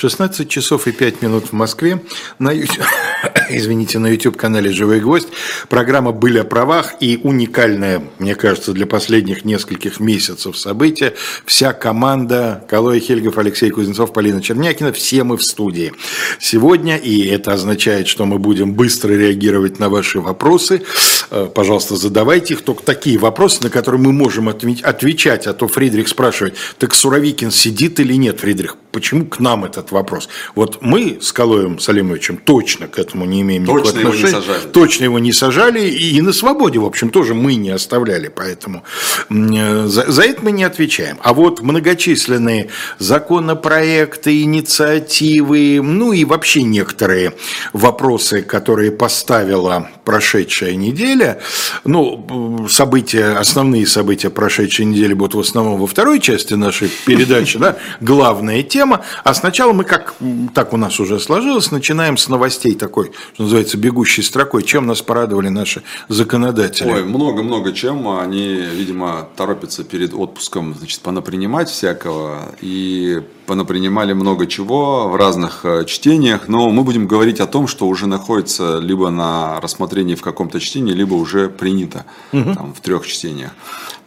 16 часов и 5 минут в Москве. На, извините, на YouTube-канале «Живой гвоздь». Программа «Были о правах» и уникальная, мне кажется, для последних нескольких месяцев событие. Вся команда Калой Хельгов, Алексей Кузнецов, Полина Чернякина, все мы в студии сегодня. И это означает, что мы будем быстро реагировать на ваши вопросы. Э, пожалуйста, задавайте их. Только такие вопросы, на которые мы можем отвечать. А то Фридрих спрашивает, так Суровикин сидит или нет, Фридрих? Почему к нам этот вопрос? Вот мы с Калоем Салимовичем точно к этому не имеем точно никакого отношения. Его не сажали. Точно его не сажали. И на свободе, в общем, тоже мы не оставляли. Поэтому э, за, за это мы не отвечаем. А вот многочисленные законопроекты, инициативы, ну и вообще некоторые вопросы, которые поставила прошедшая неделя, ну, события, основные события прошедшей недели будут в основном во второй части нашей передачи, да, главная тема, а сначала мы, как так у нас уже сложилось, начинаем с новостей такой, что называется, бегущей строкой. Чем нас порадовали наши законодатели? Ой, много-много чем. Они, видимо, торопятся перед отпуском, значит, понапринимать всякого и понапринимали много чего в разных э, чтениях, но мы будем говорить о том, что уже находится либо на рассмотрении в каком-то чтении, либо уже принято угу. там, в трех чтениях.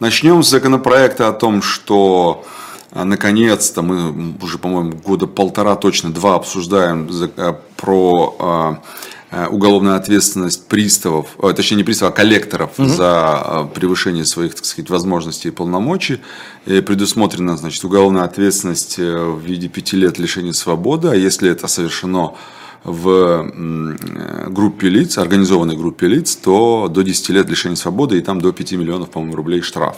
Начнем с законопроекта о том, что наконец-то мы уже, по-моему, года полтора, точно два обсуждаем э, про уголовную ответственность приставов, точнее не приставов, а коллекторов угу. за превышение своих, так сказать, возможностей и полномочий. И предусмотрена, значит, уголовная ответственность в виде пяти лет лишения свободы, а если это совершено в группе лиц, организованной группе лиц, то до 10 лет лишения свободы и там до 5 миллионов, по-моему, рублей штраф.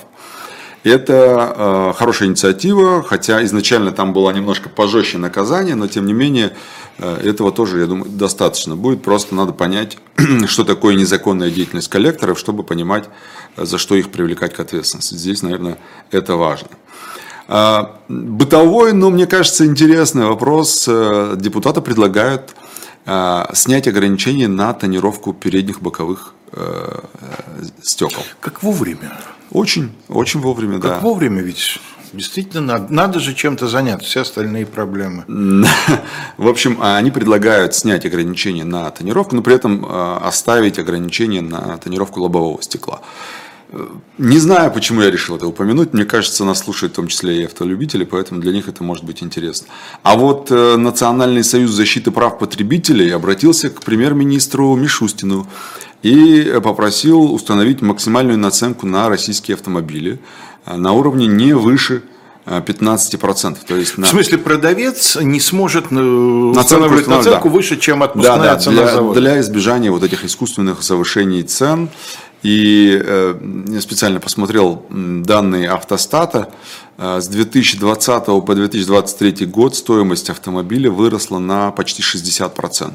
Это э, хорошая инициатива, хотя изначально там было немножко пожестче наказание, но тем не менее э, этого тоже, я думаю, достаточно будет. Просто надо понять, что такое незаконная деятельность коллекторов, чтобы понимать, за что их привлекать к ответственности. Здесь, наверное, это важно. А, бытовой, но мне кажется, интересный вопрос. Э, депутаты предлагают а, снять ограничения на тонировку передних боковых э, стекол. Как вовремя. Очень, очень вовремя, как да. Как вовремя ведь Действительно, надо, надо же чем-то заняться, все остальные проблемы. В общем, они предлагают снять ограничения на тонировку, но при этом э, оставить ограничения на тонировку лобового стекла. Не знаю, почему я решил это упомянуть. Мне кажется, нас слушают в том числе и автолюбители, поэтому для них это может быть интересно. А вот э, Национальный союз защиты прав потребителей обратился к премьер-министру Мишустину и попросил установить максимальную наценку на российские автомобили э, на уровне не выше 15%. То есть на... В смысле, продавец не сможет э, устанавливать наценку да. выше, чем отпускная да, да, цена для, завода. Для избежания вот этих искусственных завышений цен и э, я специально посмотрел данные автостата. Э, с 2020 по 2023 год стоимость автомобиля выросла на почти 60%.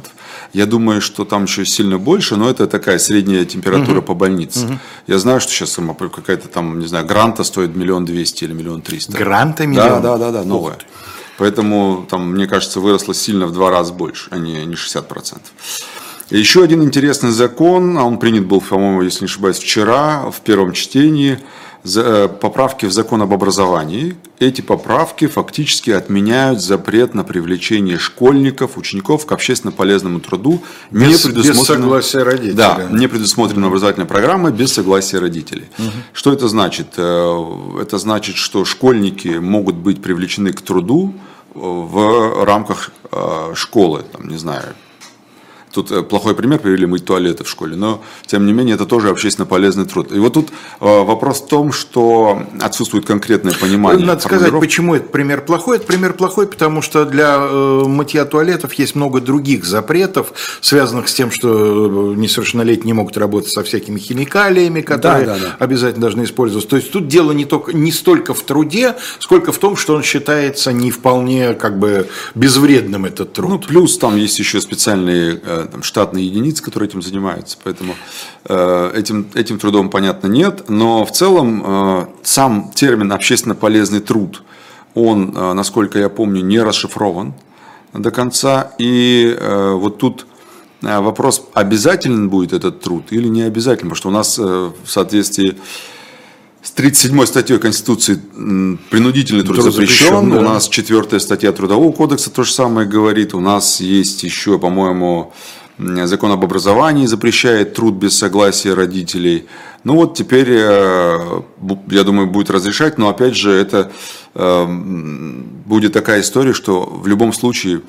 Я думаю, что там еще сильно больше, но это такая средняя температура угу. по больнице. Угу. Я знаю, что сейчас какая-то там, не знаю, гранта стоит миллион двести или миллион триста. Гранта миллион? Да, да, да, да новая. Поэтому там, мне кажется, выросла сильно в два раза больше, а не, не 60%. Еще один интересный закон, а он принят был, по-моему, если не ошибаюсь, вчера в первом чтении, э, поправки в закон об образовании. Эти поправки фактически отменяют запрет на привлечение школьников, учеников к общественно полезному труду. Без, не без согласия родителей. Да, не предусмотрена образовательная программа без согласия родителей. Угу. Что это значит? Э, это значит, что школьники могут быть привлечены к труду в рамках э, школы, там, не знаю, Тут э, плохой пример привели мыть туалеты в школе, но тем не менее это тоже общественно полезный труд. И вот тут э, вопрос в том, что отсутствует конкретное понимание. Надо сказать, почему этот пример плохой. Этот пример плохой, потому что для э, мытья туалетов есть много других запретов, связанных с тем, что несовершеннолетние не могут работать со всякими химикалиями, которые да, да, да. обязательно должны использоваться. То есть тут дело не, только, не столько в труде, сколько в том, что он считается не вполне как бы безвредным этот труд. Ну, плюс там есть еще специальные там, штатные единицы, которые этим занимаются. Поэтому э, этим, этим трудом, понятно, нет. Но в целом э, сам термин общественно полезный труд, он, э, насколько я помню, не расшифрован до конца. И вот тут вопрос, обязателен будет этот труд или не обязательно. Потому что у нас в соответствии с 37 статьей Конституции принудительный труд, труд запрещен. запрещен да. У нас четвертая статья Трудового кодекса то же самое говорит. У нас есть еще, по-моему, закон об образовании запрещает труд без согласия родителей. Ну вот теперь, э, я думаю, будет разрешать, но опять же, это э, будет такая история, что в любом случае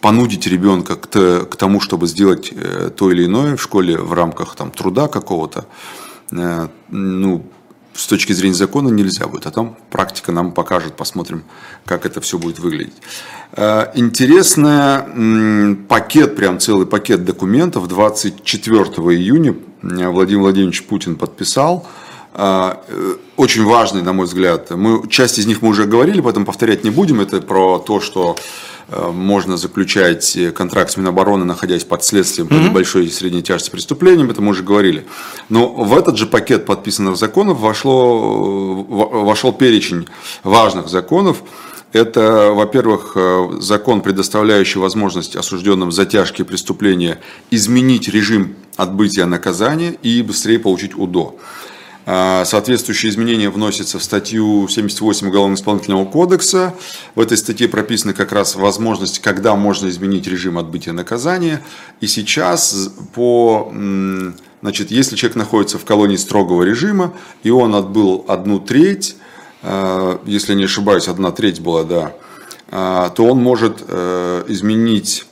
понудить ребенка к, тому, чтобы сделать э, то или иное в школе в рамках там, труда какого-то, ну, с точки зрения закона нельзя будет, а там практика нам покажет, посмотрим, как это все будет выглядеть. Э, интересный пакет, прям целый пакет документов 24 июня Владимир Владимирович Путин подписал. Э, очень важный, на мой взгляд. Мы, часть из них мы уже говорили, поэтому повторять не будем. Это про то, что Э, можно заключать контракт с Минобороны, находясь под следствием по небольшой и средней тяжести преступлениям, это мы уже говорили. Но в этот же пакет подписанных законов вошло, вошел перечень важных законов. Это, во-первых, э, закон, предоставляющий возможность осужденным за тяжкие преступления изменить режим отбытия наказания и быстрее получить УДО. А, соответствующие изменения вносятся в статью 78 Уголовно-исполнительного кодекса. В этой статье прописаны как раз возможность, когда можно изменить режим отбытия наказания. И сейчас по Значит, если человек находится в колонии строгого режима, и он отбыл одну треть, а, если не ошибаюсь, одна треть была, да, а, то он может э, изменить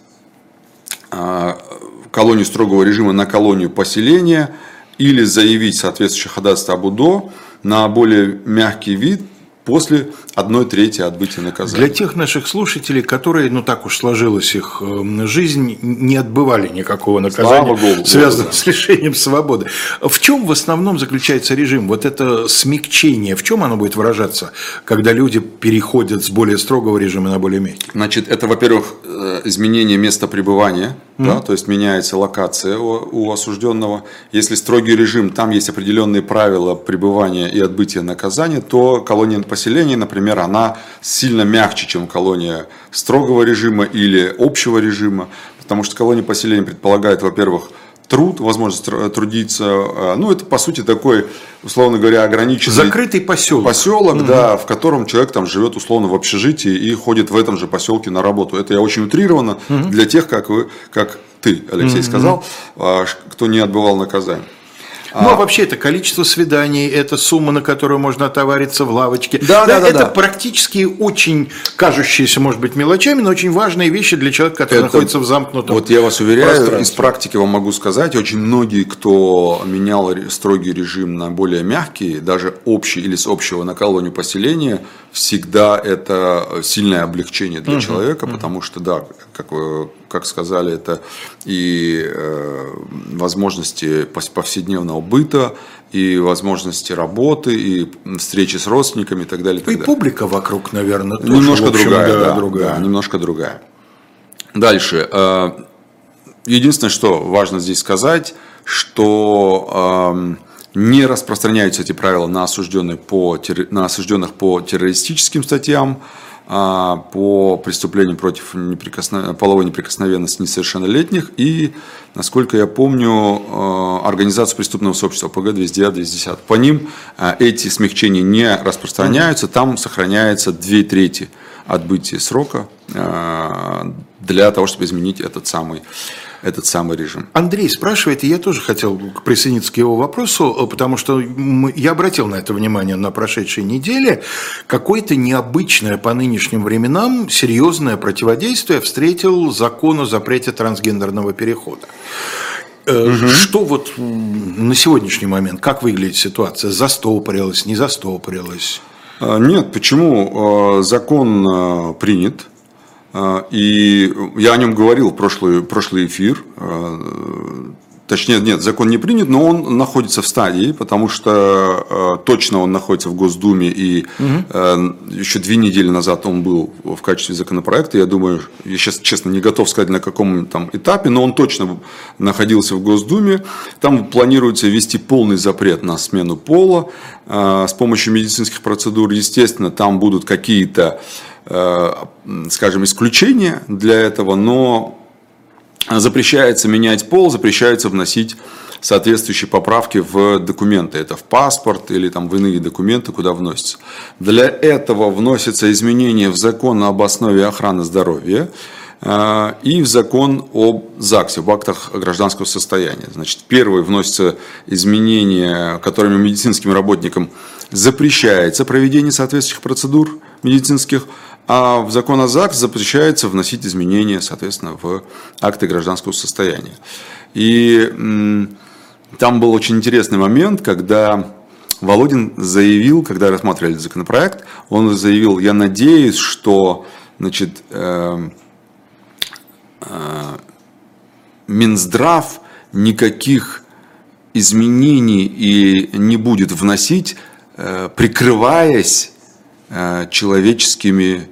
колонию строгого режима на колонию поселения – или заявить соответствующее ходатайство об УДО на более мягкий вид после одной трети отбытия наказания. Для тех наших слушателей, которые, ну так уж сложилась их эм, жизнь, не отбывали никакого наказания, Богу, связанного да. с лишением свободы. В чем в основном заключается режим? Вот это смягчение, в чем оно будет выражаться, когда люди переходят с более строгого режима на более мягкий? Значит, это, во-первых, э, изменение места пребывания, mm-hmm. да, то есть меняется локация у, у осужденного. Если строгий режим, там есть определенные правила пребывания и отбытия наказания, то колония поселения, например, она сильно мягче, чем колония строгого режима или общего режима, потому что колония поселения предполагает, во-первых, труд, возможность трудиться. А, ну, это, по сути, такой, условно говоря, ограниченный... Закрытый поселок. Поселок, угу. да, в котором человек там живет, условно, в общежитии и ходит в этом же поселке на работу. Это я очень утрированно угу. для тех, как вы, как ты, Алексей, угу. сказал, а, кто не отбывал наказание. Ну, а вообще это количество свиданий, это сумма, на которую можно отовариться в лавочке. Да, да, да. Это да. практически очень кажущиеся, может быть, мелочами, но очень важные вещи для человека, который это, находится в замкнутом Вот я вас уверяю, из практики вам могу сказать, очень многие, кто менял строгий режим на более мягкий, даже общий или с общего на колонию поселения, всегда это сильное облегчение для угу, человека, угу. потому что, да, как, вы, как сказали, это и э, возможности повседневного быта, и возможности работы, и встречи с родственниками и так далее. И, так и далее. публика вокруг, наверное, тоже. Немножко общем, другая, да, да, другая. Да, немножко другая. Дальше. Э, единственное, что важно здесь сказать, что э, не распространяются эти правила на, осужденных по, на осужденных по террористическим статьям, по преступлениям против неприкосно... половой неприкосновенности несовершеннолетних. И, насколько я помню, а, организацию преступного сообщества ПГ 209 210. По ним а, эти смягчения не распространяются, там сохраняется две трети отбытия срока для того, чтобы изменить этот самый этот самый режим. Андрей спрашивает, и я тоже хотел присоединиться к его вопросу, потому что я обратил на это внимание на прошедшей неделе. Какое-то необычное по нынешним временам серьезное противодействие встретил закон о запрете трансгендерного перехода. Угу. Что вот на сегодняшний момент, как выглядит ситуация? Застопорилась, не застопорилась? А, нет, почему? А, закон принят, а, и я о нем говорил в прошлый, прошлый эфир. А, точнее, нет, закон не принят, но он находится в стадии, потому что э, точно он находится в Госдуме, и угу. э, еще две недели назад он был в качестве законопроекта. Я думаю, я сейчас, честно, не готов сказать, на каком там этапе, но он точно находился в Госдуме. Там планируется ввести полный запрет на смену пола э, с помощью медицинских процедур. Естественно, там будут какие-то Э, скажем, исключения для этого, но запрещается менять пол, запрещается вносить соответствующие поправки в документы. Это в паспорт или там в иные документы, куда вносятся. Для этого вносятся изменения в закон об основе охраны здоровья э, и в закон об ЗАГСе, об актах гражданского состояния. Значит, первый вносится изменения, которыми медицинским работникам запрещается проведение соответствующих процедур медицинских, а в закон о ЗАГС запрещается вносить изменения, соответственно, в акты гражданского состояния. И там был очень интересный момент, когда Володин заявил, когда рассматривали законопроект, он заявил, я надеюсь, что значит, э, э, Минздрав никаких изменений и не будет вносить, э, прикрываясь человеческими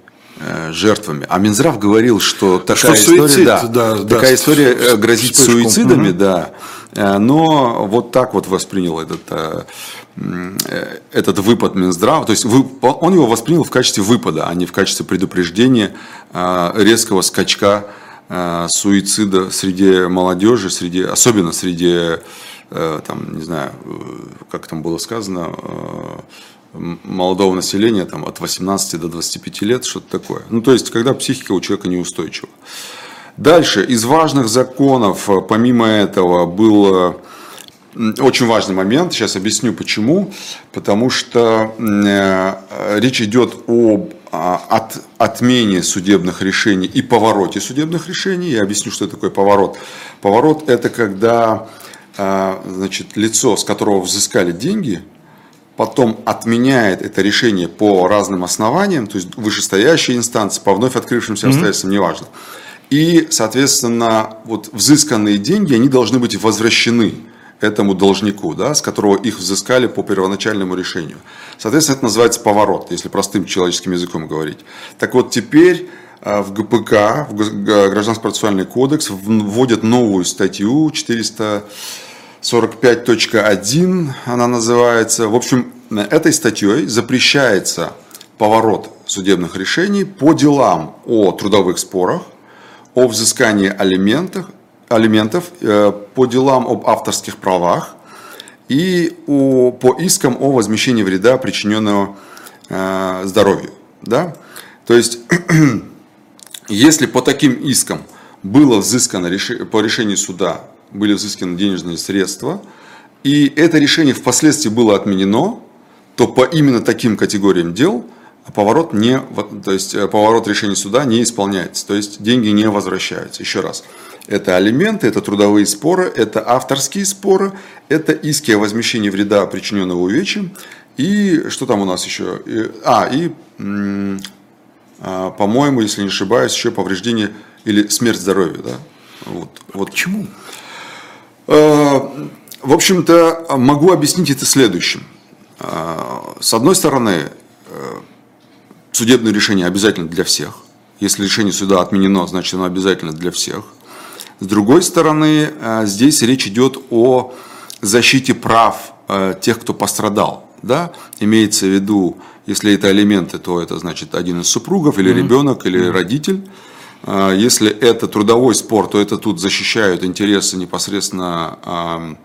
жертвами. А Минздрав говорил, что такая что история, суицид, да, да, такая да, история э, грозит вспышку. суицидами, угу. да. Э, но вот так вот воспринял этот, этот выпад Минздрава. То есть он его воспринял в качестве выпада, а не в качестве предупреждения резкого скачка суицида среди молодежи, среди, особенно среди, там, не знаю, как там было сказано, молодого населения там, от 18 до 25 лет, что-то такое. Ну, то есть, когда психика у человека неустойчива. Дальше, из важных законов, э, помимо этого, был очень важный момент, сейчас объясню почему. Потому что э, речь идет об а, от, отмене судебных решений и повороте судебных решений. Я объясню, что такое поворот. Поворот – это когда э, значит, лицо, с которого взыскали деньги – потом отменяет это решение по разным основаниям, то есть вышестоящие инстанции, по вновь открывшимся обстоятельствам, mm-hmm. неважно. И, соответственно, вот взысканные деньги, они должны быть возвращены этому должнику, да, с которого их взыскали по первоначальному решению. Соответственно, это называется поворот, если простым человеческим языком говорить. Так вот, теперь а, в ГПК, в Гражданский процессуальный кодекс, вводят новую статью 400 45.1 она называется. В общем, этой статьей запрещается поворот судебных решений по делам о трудовых спорах, о взыскании алиментов, алиментов э, по делам об авторских правах и о, по искам о возмещении вреда, причиненного э, здоровью. Да? То есть, если по таким искам было взыскано по решению суда были взысканы денежные средства, и это решение впоследствии было отменено, то по именно таким категориям дел поворот, не, то есть э, поворот решения суда не исполняется, то есть деньги не возвращаются. Еще раз, это алименты, это трудовые споры, это авторские споры, это иски о возмещении вреда, причиненного увечьем, и что там у нас еще? А, и, а, по-моему, если не ошибаюсь, еще повреждение или смерть здоровья. Да? Вот, вот. Почему? Э, в общем-то, могу объяснить это следующим. Э, с одной стороны, э, судебное решение обязательно для всех. Если решение суда отменено, значит оно обязательно для всех. С другой стороны, здесь речь идет о защите прав тех, кто пострадал. Да? Имеется в виду, если это элементы, то это значит один из супругов, или mm-hmm. ребенок, или mm-hmm. родитель. А, если это трудовой спор, то это тут защищают интересы непосредственно а,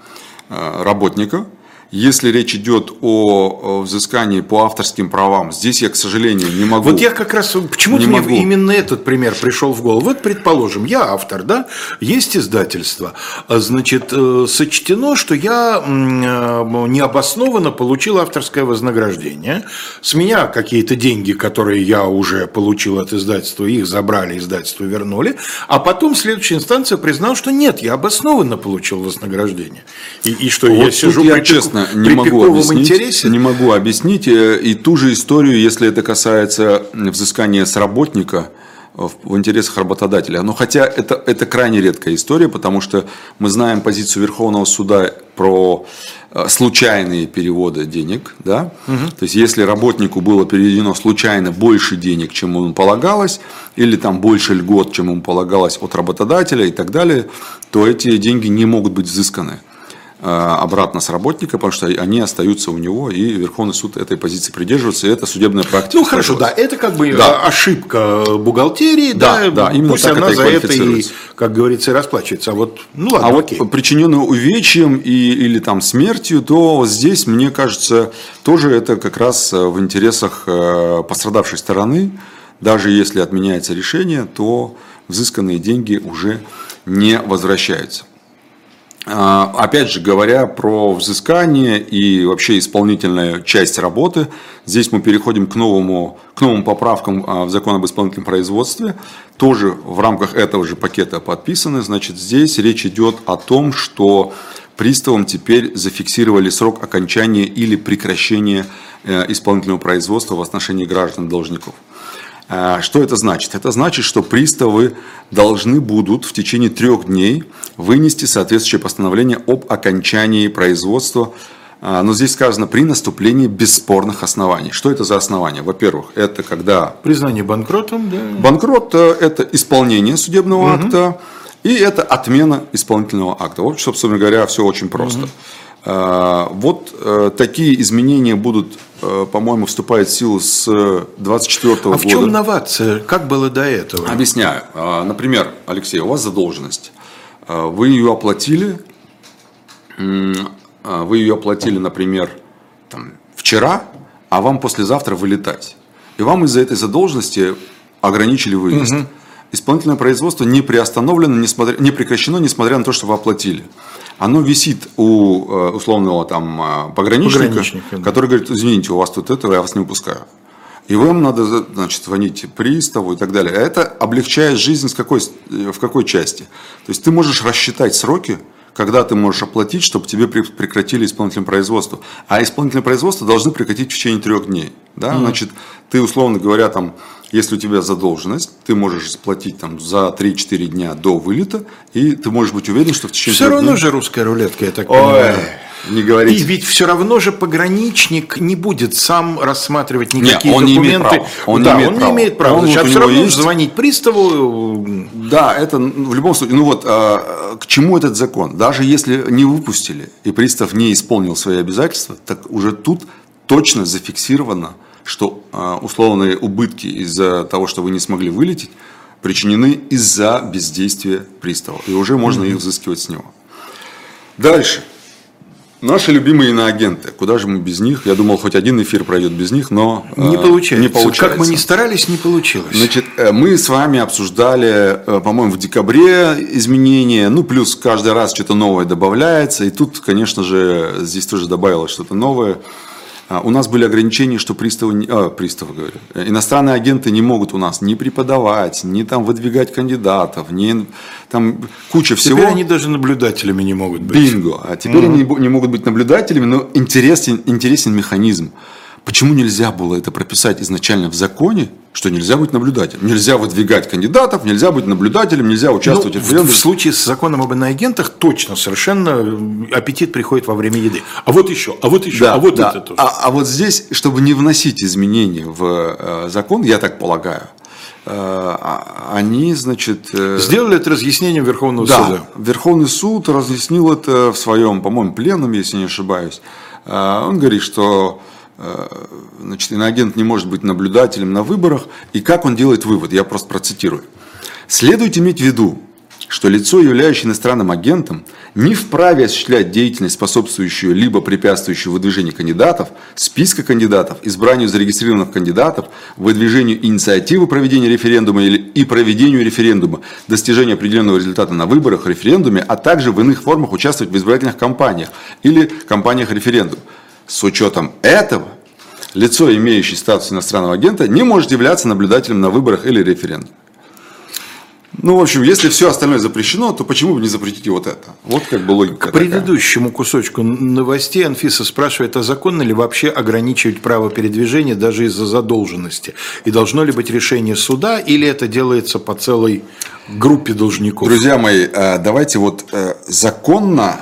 работника. Если речь идет о взыскании по авторским правам, здесь я, к сожалению, не могу. Вот я как раз, почему-то мне могу. именно этот пример пришел в голову. Вот, предположим, я автор, да, есть издательство, значит, э, сочтено, что я э, необоснованно получил авторское вознаграждение, с меня какие-то деньги, которые я уже получил от издательства, их забрали, издательство вернули, а потом следующая инстанция признала, что нет, я обоснованно получил вознаграждение. И, и что вот я сижу я, честно, не могу объяснить. Интересе? Не могу объяснить. Э, и ту же историю, если это касается взыскания с работника, в интересах работодателя. Но хотя это, это крайне редкая история, потому что мы знаем позицию Верховного суда про э, случайные переводы денег. Да? Угу. То есть, если работнику было переведено случайно больше денег, чем ему полагалось, или там больше льгот, чем ему полагалось от работодателя и так далее, то эти деньги не могут быть взысканы. Обратно с работника, потому что они остаются у него, и Верховный суд этой позиции придерживается, и это судебная практика. Ну хорошо, да, это как бы да. ошибка бухгалтерии, да, да, да именно пусть так она это за это и, как говорится, расплачивается. А вот, ну ладно, а окей. вот причиненную увечьем и, или там смертью, то здесь, мне кажется, тоже это как раз в интересах пострадавшей стороны, даже если отменяется решение, то взысканные деньги уже не возвращаются. А, опять же, говоря про взыскание и вообще исполнительная часть работы, здесь мы переходим к, новому, к новым поправкам а, в закон об исполнительном производстве. Тоже в рамках этого же пакета подписаны. Значит, здесь речь идет о том, что приставам теперь зафиксировали срок окончания или прекращения э, исполнительного производства в отношении граждан-должников. А, что это значит? Это значит, что приставы должны будут в течение трех дней вынести соответствующее постановление об окончании производства. А, но здесь сказано при наступлении бесспорных оснований. Что это за основания? Во-первых, это когда... Признание банкротом, да? Банкрот э, – это исполнение судебного угу. акта, и это отмена исполнительного акта. Вот, собственно говоря, все очень просто. Угу. Вот э, такие изменения будут Э, по-моему, вступает в силу с 24 -го а года. А в чем новация? Как было до этого? Объясняю. А, например, Алексей, у вас задолженность. А, вы ее оплатили, а, вы ее оплатили, например, там, вчера, а вам послезавтра вылетать. И вам из-за этой задолженности ограничили выезд. Угу. Исполнительное производство не приостановлено, несмотря, не прекращено, несмотря на то, что вы оплатили оно висит у э, условного там э, пограничника, пограничника да. который говорит, извините, у вас тут этого, я вас не выпускаю. И вам надо, значит, звонить приставу и так далее. А это облегчает жизнь с какой, в какой части? То есть ты можешь рассчитать сроки, когда ты можешь оплатить, чтобы тебе прекратили исполнительное производство. А исполнительное производство должны прекратить в течение трех дней. Да? Mm. Значит, ты, условно говоря, там если у тебя задолженность, ты можешь заплатить там за 3-4 дня до вылета, и ты можешь быть уверен, что в течение Все равно дней... же русская рулетка, я так Ой, понимаю. Не говорите. И ведь все равно же пограничник не будет сам рассматривать никакие Нет, он документы. Не имеет права. Он, да, не, имеет он права. не имеет права. Он, Значит, вот все равно есть... звонить приставу. Да, это в любом случае. Ну вот а, к чему этот закон? Даже если не выпустили и пристав не исполнил свои обязательства, так уже тут точно зафиксировано что а, условные убытки из-за того, что вы не смогли вылететь, причинены из-за бездействия пристава. И уже можно их взыскивать с него. Дальше. Наши любимые иноагенты. Куда же мы без них? Я думал, хоть один эфир пройдет без них, но не получается. Не получается. Как мы не старались, не получилось. Значит, э, мы с вами обсуждали, э, по-моему, в декабре изменения. Ну, плюс каждый раз что-то новое добавляется. И тут, конечно же, здесь тоже добавилось что-то новое. А, у нас были ограничения, что приставы, а, приставы говорю, иностранные агенты не могут у нас ни преподавать, ни там выдвигать кандидатов, ни там куча всего. Теперь они даже наблюдателями не могут быть. Бинго. А теперь угу. они не могут быть наблюдателями, но интересен, интересен механизм. Почему нельзя было это прописать изначально в законе, что нельзя быть наблюдателем? Нельзя выдвигать кандидатов, нельзя быть наблюдателем, нельзя участвовать ну, в референдуме. В случае с законом об иноагентах точно совершенно аппетит приходит во время еды. А вот еще, а вот еще, да, а вот да. это тоже. А, а вот здесь, чтобы не вносить изменения в э, закон, я так полагаю, э, а, они, значит... Э, Сделали это разъяснением Верховного да, суда. Верховный суд разъяснил это в своем, по-моему, пленуме, если не ошибаюсь. Он говорит, что значит, иноагент не может быть наблюдателем на выборах. И как он делает вывод? Я просто процитирую. Следует иметь в виду, что лицо, являющееся иностранным агентом, не вправе осуществлять деятельность, способствующую либо препятствующую выдвижению кандидатов, списка кандидатов, избранию зарегистрированных кандидатов, выдвижению инициативы проведения референдума или и проведению референдума, достижению определенного результата на выборах, референдуме, а также в иных формах участвовать в избирательных кампаниях или кампаниях референдума. С учетом этого, лицо, имеющее статус иностранного агента, не может являться наблюдателем на выборах или референдуме. Ну, в общем, если все остальное запрещено, то почему бы не запретить вот это? Вот как бы логика. К предыдущему такая. кусочку новостей Анфиса спрашивает, а законно ли вообще ограничивать право передвижения даже из-за задолженности? И должно ли быть решение суда, или это делается по целой группе должников? Друзья мои, э, давайте вот э, законно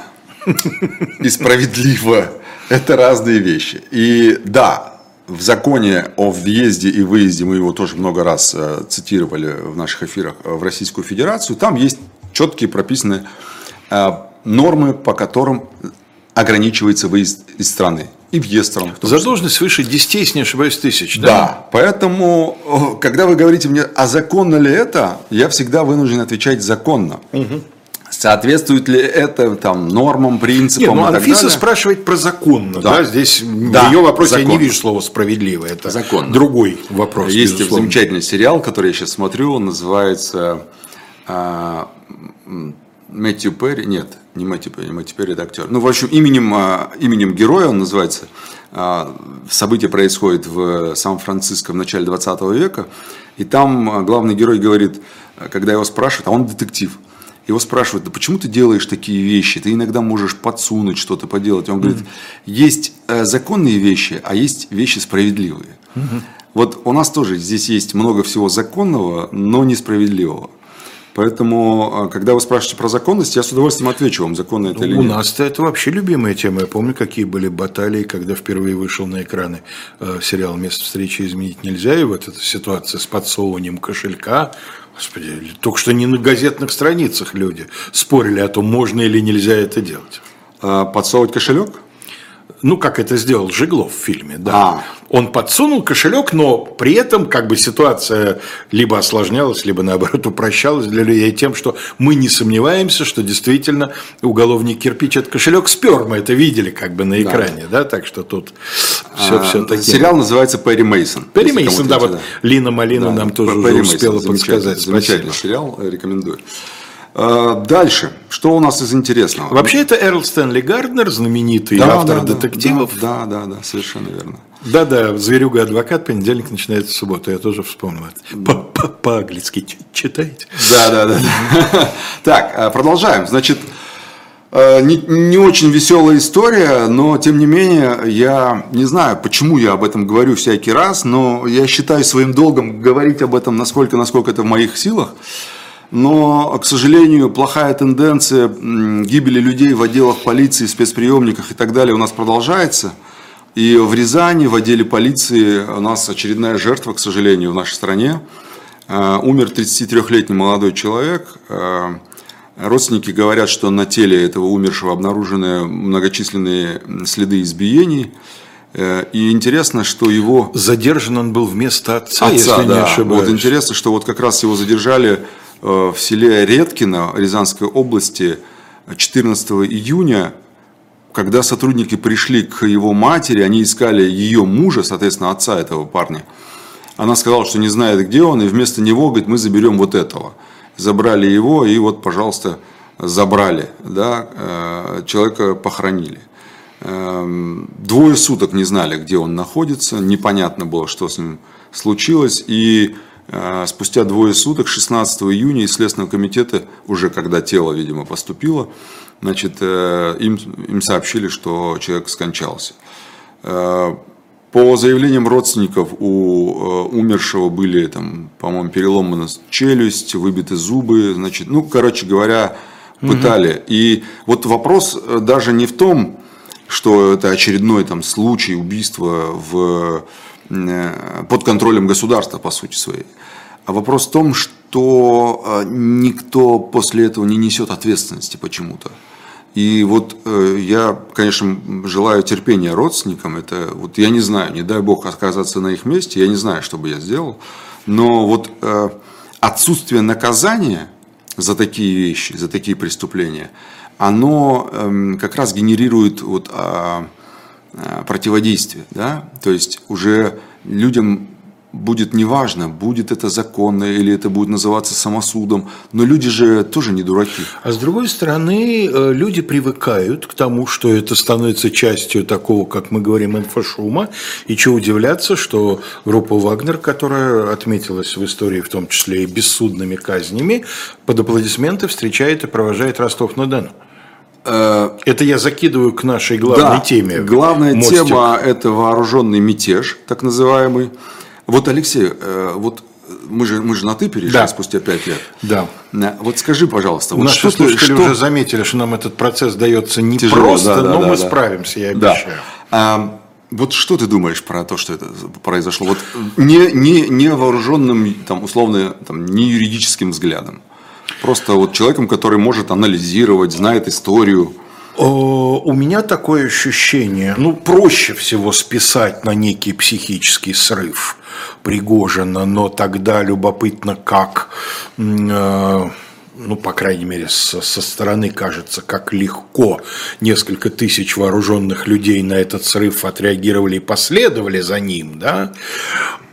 и справедливо это разные вещи. И да, в законе о въезде и выезде, мы его тоже много раз э, цитировали в наших эфирах, э, в Российскую Федерацию, там есть четкие прописаны э, нормы, по которым ограничивается выезд из страны. И въезд в страну. Задолженность свыше 10, если не ошибаюсь, тысяч. Да? да, поэтому, когда вы говорите мне, а законно ли это, я всегда вынужден отвечать законно. Угу. Соответствует ли это там, нормам, принципам? Нет, ну, Анфиса далее? спрашивает про законно. Да. Да? Здесь да, в ее вопросе законно. я не вижу слова справедливо. Это законно. другой вопрос. Есть безусловно. замечательный сериал, который я сейчас смотрю, он называется а, Мэтью Перри. Нет, не Мэтью Перри, Мэтью Перри это актер. Ну, в общем, именем, а, именем героя он называется. А, событие происходит в Сан-Франциско в начале 20 века. И там главный герой говорит, когда его спрашивают, а он детектив – его спрашивают, да почему ты делаешь такие вещи? Ты иногда можешь подсунуть что-то, поделать. Он говорит, есть э, законные вещи, а есть вещи справедливые. Вот у нас тоже здесь есть много всего законного, но несправедливого. Поэтому, э, когда вы спрашиваете про законность, я с удовольствием отвечу вам, законно это или нет. У нас-то это вообще любимая тема. Я помню, какие были баталии, когда впервые вышел на экраны э, сериал «Место встречи изменить нельзя», и вот эта ситуация с подсовыванием кошелька, Господи, только что не на газетных страницах люди спорили о том, можно или нельзя это делать. А, подсовывать кошелек? Ну, как это сделал Жиглов в фильме, да. А. Он подсунул кошелек, но при этом как бы ситуация либо осложнялась, либо наоборот упрощалась для людей тем, что мы не сомневаемся, что действительно уголовник кирпич этот кошелек спер, мы это видели как бы на экране, да, да так что тут все, а, все таки. Сериал называется Перри Мейсон. Перри Мейсон, да, вот Лина Малина да, нам тоже уже успела подсказать. Замечательный сериал, рекомендую. А, дальше, что у нас из интересного? Вообще это Эрл Стэнли Гарднер, знаменитый да, автор да, детективов. Да, да, да, совершенно верно. Да-да, «Зверюга адвокат», понедельник начинается в субботу, я тоже вспомнил это. По-английски читаете? Да-да-да. Так, а, продолжаем. Значит, а, не, не очень веселая история, но тем не менее, я не знаю, почему я об этом говорю всякий раз, но я считаю своим долгом говорить об этом, насколько, насколько это в моих силах. Но, к сожалению, плохая тенденция гибели людей в отделах полиции, спецприемниках и так далее у нас продолжается. И в Рязани, в отделе полиции, у нас очередная жертва, к сожалению, в нашей стране. Э, умер 33-летний молодой человек. Э, родственники говорят, что на теле этого умершего обнаружены многочисленные следы избиений. Э, и интересно, что его... Задержан он был вместо отца, отца если да. не ошибаюсь. Вот интересно, что вот как раз его задержали в селе Редкино Рязанской области 14 июня, когда сотрудники пришли к его матери, они искали ее мужа, соответственно, отца этого парня. Она сказала, что не знает, где он, и вместо него, говорит, мы заберем вот этого. Забрали его, и вот, пожалуйста, забрали, да, э, человека похоронили. Эм, двое суток не знали, где он находится, непонятно было, что с ним случилось, и спустя двое суток, 16 июня, из Следственного комитета, уже когда тело, видимо, поступило, значит, э, им, им сообщили, что человек скончался. Э, по заявлениям родственников у э, умершего были, там, по-моему, переломана челюсть, выбиты зубы, значит, ну, короче говоря, пытали. Угу. И вот вопрос даже не в том, что это очередной там случай убийства в под контролем государства, по сути своей. А вопрос в том, что э, никто после этого не несет ответственности почему-то. И вот э, я, конечно, желаю терпения родственникам. Это вот я не знаю, не дай бог оказаться на их месте, я не знаю, что бы я сделал. Но вот отсутствие наказания за такие вещи, за такие преступления, оно эм, как раз генерирует вот а, Э, противодействие. Да? То есть уже людям будет неважно, будет это законно или это будет называться самосудом, но люди же тоже не дураки. А с другой стороны, э, люди привыкают к тому, что это становится частью такого, как мы говорим, инфошума, и что удивляться, что группа «Вагнер», которая отметилась в истории, в том числе и бессудными казнями, под аплодисменты встречает и провожает Ростов-на-Дону. Э, это я закидываю к нашей главной да, теме. Главная мостик. тема – это вооруженный мятеж, так называемый. Вот, Алексей, э, вот мы же, мы же на «ты» перешли да. спустя пять лет. Да. Э, вот скажи, пожалуйста. Вот Наши что слушатели что... уже заметили, что нам этот процесс дается не Тяжело, просто, да, да, но да, мы да. справимся, я обещаю. Да. А, вот что ты думаешь про то, что это произошло? Вот не, не, не вооруженным, там, условно, там, не юридическим взглядом. Просто вот человеком, который может анализировать, знает историю. У меня такое ощущение, ну, проще всего списать на некий психический срыв Пригожина, но тогда любопытно, как э, ну, по крайней мере, со стороны кажется, как легко несколько тысяч вооруженных людей на этот срыв отреагировали и последовали за ним, да,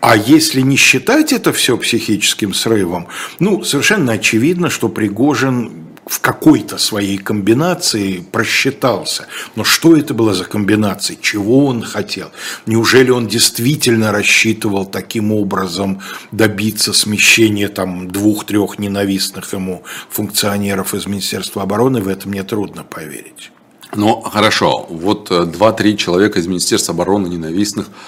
а если не считать это все психическим срывом, ну, совершенно очевидно, что Пригожин в какой-то своей комбинации просчитался. Но что это было за комбинация? Чего он хотел? Неужели он действительно рассчитывал таким образом добиться смещения там двух-трех ненавистных ему функционеров из Министерства обороны? В это мне трудно поверить. Ну, хорошо. Вот э, два-три человека из Министерства обороны ненавистных –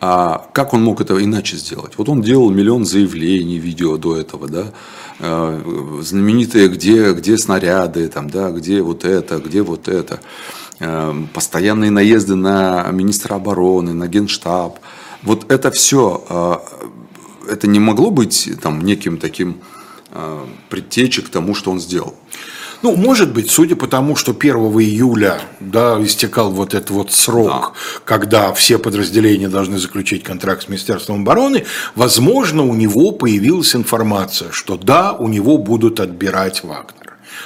а как он мог это иначе сделать? Вот он делал миллион заявлений, видео до этого, да, э, знаменитые, где, где снаряды, там, да, где вот это, где вот это, э, постоянные наезды на министра обороны, на генштаб. Вот это все, э, это не могло быть там неким таким предтечей к тому, что он сделал. Ну, может быть, судя по тому, что 1 июля да, истекал вот этот вот срок, да. когда все подразделения должны заключить контракт с Министерством обороны, возможно, у него появилась информация, что да, у него будут отбирать Вагнер.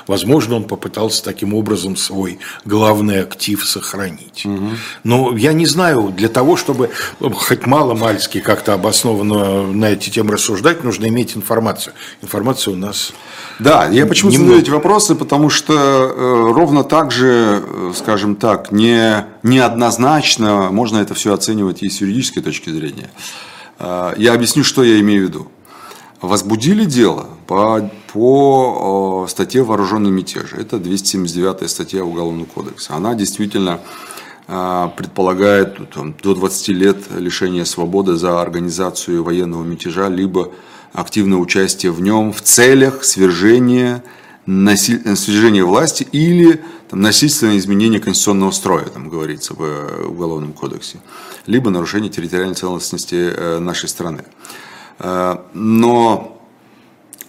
Возможно, он попытался таким образом свой главный актив сохранить. Угу. Но я не знаю, для того, чтобы хоть мало-мальски как-то обоснованно на эти темы рассуждать, нужно иметь информацию. Информация у нас да, я почему задаю эти вопросы, потому что э, ровно так же, э, скажем так, не, неоднозначно можно это все оценивать и с юридической точки зрения. Э, я объясню, что я имею в виду. Возбудили дело по, по статье «Вооруженный мятеж». Это 279 статья Уголовного кодекса. Она действительно предполагает там, до 20 лет лишения свободы за организацию военного мятежа, либо активное участие в нем в целях свержения, насиль... свержения власти или там, насильственное изменение конституционного строя, там говорится в э, Уголовном кодексе, либо нарушение территориальной целостности э, нашей страны. Э, но,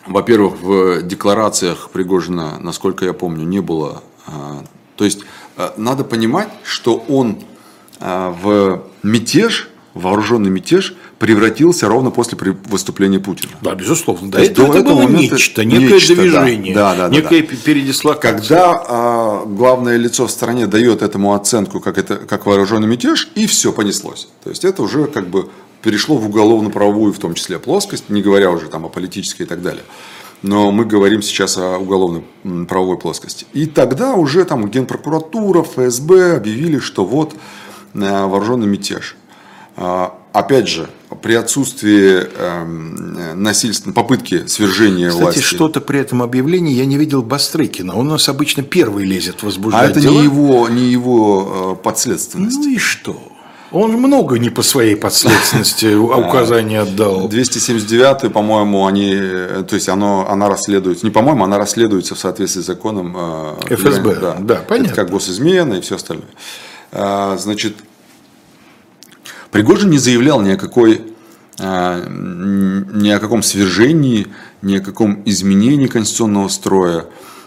во-первых, в декларациях Пригожина, насколько я помню, не было. То есть надо понимать, что он в мятеж, вооруженный мятеж, превратился ровно после выступления Путина. Да, безусловно. До, этого, до этого было момента нечто, некое нечто, движение, да, да, да, некая да. передислокация. Когда а, главное лицо в стране дает этому оценку, как, это, как вооруженный мятеж, и все понеслось. То есть это уже как бы перешло в уголовно-правовую, в том числе, плоскость, не говоря уже там о политической и так далее. Но мы говорим сейчас о уголовно-правовой плоскости. И тогда уже там Генпрокуратура, ФСБ объявили, что вот э, вооруженный мятеж. А, опять же, при отсутствии э, насильственной попытки свержения Кстати, власти. Кстати, что-то при этом объявлении я не видел Бастрыкина. Он у нас обычно первый лезет возбуждать А это дела. не его, не его э, подследственность. Ну и что? Он много не по своей подследственности указания отдал. 279, по-моему, они, э, то есть оно, она расследуется, не по-моему, она расследуется в соответствии с законом э, ФСБ. Да, да понятно. Это как госизмена и все остальное. А, значит, Пригожин не заявлял ни о какой а, ни о каком свержении, ни о каком изменении конституционного строя.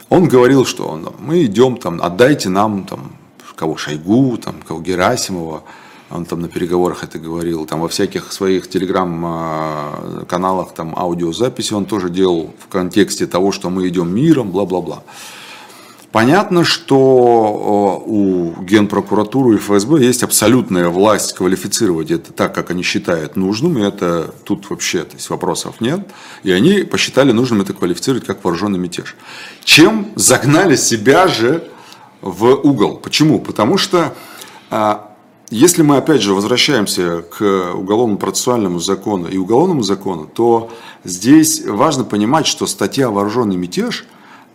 Он говорил, что мы идем, там, отдайте нам там, кого Шойгу, там, кого Герасимова, он там на переговорах это говорил, там во всяких своих телеграм-каналах, там аудиозаписи он тоже делал в контексте того, что мы идем миром, бла-бла-бла. Понятно, что у Генпрокуратуры и ФСБ есть абсолютная власть квалифицировать это так, как они считают нужным, и это тут вообще то есть вопросов нет. И они посчитали нужным это квалифицировать как вооруженный мятеж. Чем загнали себя же в угол? Почему? Потому что а, если мы опять же возвращаемся к уголовно-процессуальному закону и уголовному закону, то здесь важно понимать, что статья «Вооруженный мятеж»,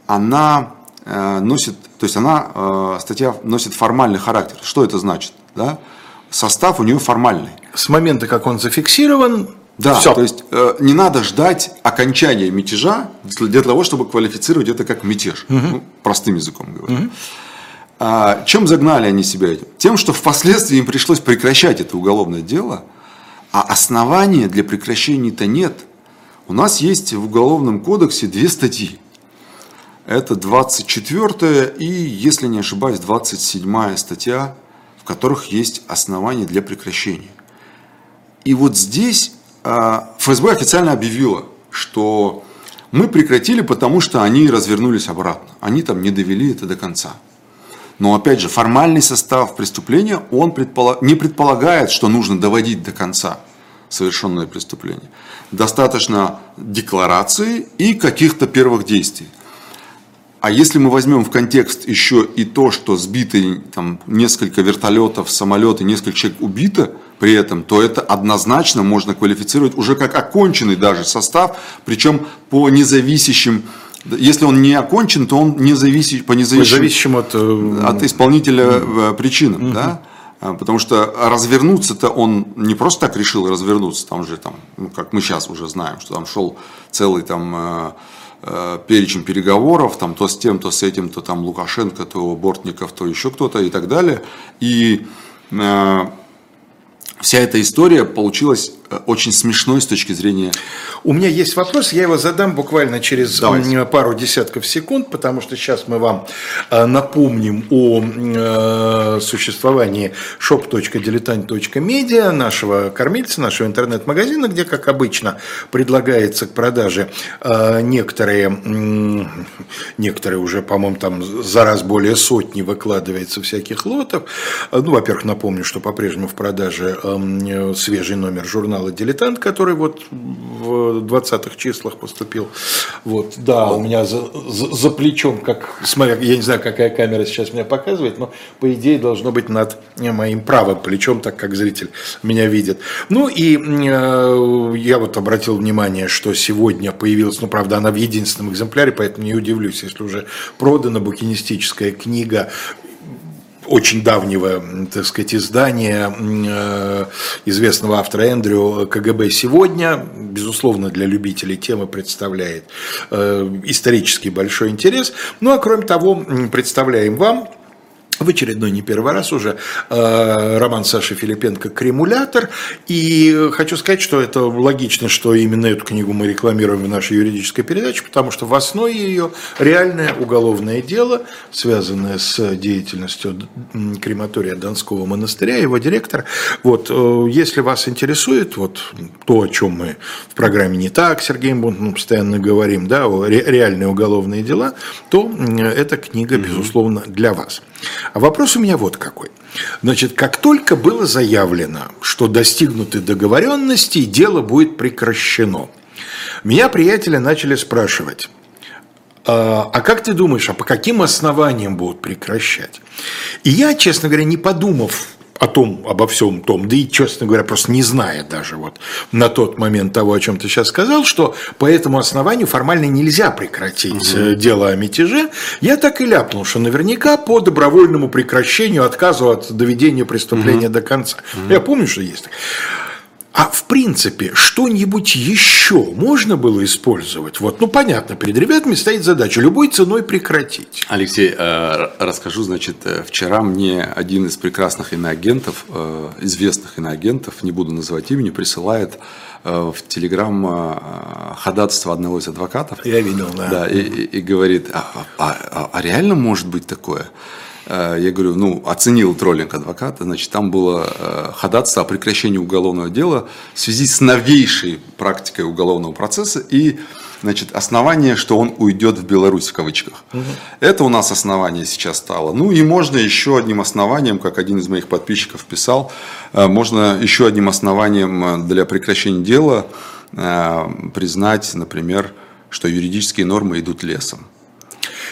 она Э, носит, то есть она, э, статья носит формальный характер. Что это значит? Да? Состав у нее формальный. С момента, как он зафиксирован, да, все. то есть э, не надо ждать окончания мятежа для того, чтобы квалифицировать это как мятеж, угу. ну, простым языком говоря. Угу. А, чем загнали они себя этим? Тем, что впоследствии им пришлось прекращать это уголовное дело, а основания для прекращения-то нет. У нас есть в Уголовном кодексе две статьи. Это 24 и, если не ошибаюсь, 27 статья, в которых есть основания для прекращения. И вот здесь а, ФСБ официально объявила, что мы прекратили, потому что они развернулись обратно. Они там не довели это до конца. Но опять же, формальный состав преступления, он предполаг... не предполагает, что нужно доводить до конца совершенное преступление. Достаточно декларации и каких-то первых действий. А если мы возьмем в контекст еще и то, что сбиты там, несколько вертолетов, самолеты, несколько человек убито при этом, то это однозначно можно квалифицировать уже как оконченный даже состав, причем по независящим если он не окончен, то он не зависит, по независимым, от, э, от исполнителя mm причинам. mm Да? А, потому что развернуться-то он не просто так решил развернуться, там же, там, ну, как мы сейчас уже знаем, что там шел целый там, э, перечень переговоров, там, то с тем, то с этим, то там Лукашенко, то Бортников, то еще кто-то и так далее. И э, вся эта история получилась очень смешной с точки зрения... У меня есть вопрос, я его задам буквально через Давайте. пару десятков секунд, потому что сейчас мы вам э, напомним о э, существовании shop.diletant.media, нашего кормильца, нашего интернет-магазина, где, как обычно, предлагается к продаже некоторые, некоторые уже, по-моему, там за раз более сотни выкладывается всяких лотов. Ну, во-первых, напомню, что по-прежнему в продаже свежий номер журнала «Дилетант», который вот в 20-х числах поступил. Вот, да, у меня за, за, за плечом, как, смотря, я не знаю, какая камера сейчас меня показывает, но по идее должно быть над моим правым плечом, так как зритель меня видит. Ну и э, я вот обратил внимание, что сегодня появилась, ну правда, она в единственном экземпляре, поэтому не удивлюсь, если уже продана букинистическая книга очень давнего, так сказать, издания э, известного автора Эндрю «КГБ сегодня». Безусловно, для любителей темы представляет э, исторический большой интерес. Ну, а кроме того, представляем вам в очередной, не первый раз уже, э, роман Саши Филипенко «Кремулятор». И хочу сказать, что это логично, что именно эту книгу мы рекламируем в нашей юридической передаче, потому что в основе ее реальное уголовное дело, связанное с деятельностью крематория Донского монастыря, его директор. Вот, э, если вас интересует вот то, о чем мы в программе «Не так» Сергеем Бунтом постоянно говорим, да, реальные уголовные дела, то эта книга, безусловно, для вас. А вопрос у меня вот какой. Значит, как только было заявлено, что достигнуты договоренности, дело будет прекращено, меня приятели начали спрашивать, а, а как ты думаешь, а по каким основаниям будут прекращать? И я, честно говоря, не подумав о том, обо всем том, да и, честно говоря, просто не зная даже вот на тот момент того, о чем ты сейчас сказал, что по этому основанию формально нельзя прекратить угу. дело о мятеже, я так и ляпнул, что наверняка по добровольному прекращению отказу от доведения преступления угу. до конца. Угу. Я помню, что есть. А в принципе, что-нибудь еще можно было использовать? Вот, ну понятно, перед ребятами стоит задача любой ценой прекратить. Алексей, э, расскажу, значит, э, вчера мне один из прекрасных иноагентов, э, известных иноагентов, не буду называть имени, присылает в Телеграм ходатайство одного из адвокатов. Я видел, да. Да, и, и говорит, а, а, а, а реально может быть такое? Э, я говорю, ну, оценил троллинг адвоката, значит, там было э, ходатайство о прекращении уголовного дела в связи с новейшей практикой уголовного процесса и значит, основание, что он уйдет в Беларусь в кавычках. Угу. Это у нас основание сейчас стало. Ну и можно еще одним основанием, как один из моих подписчиков писал, э, можно еще одним основанием для прекращения дела признать, например, что юридические нормы идут лесом.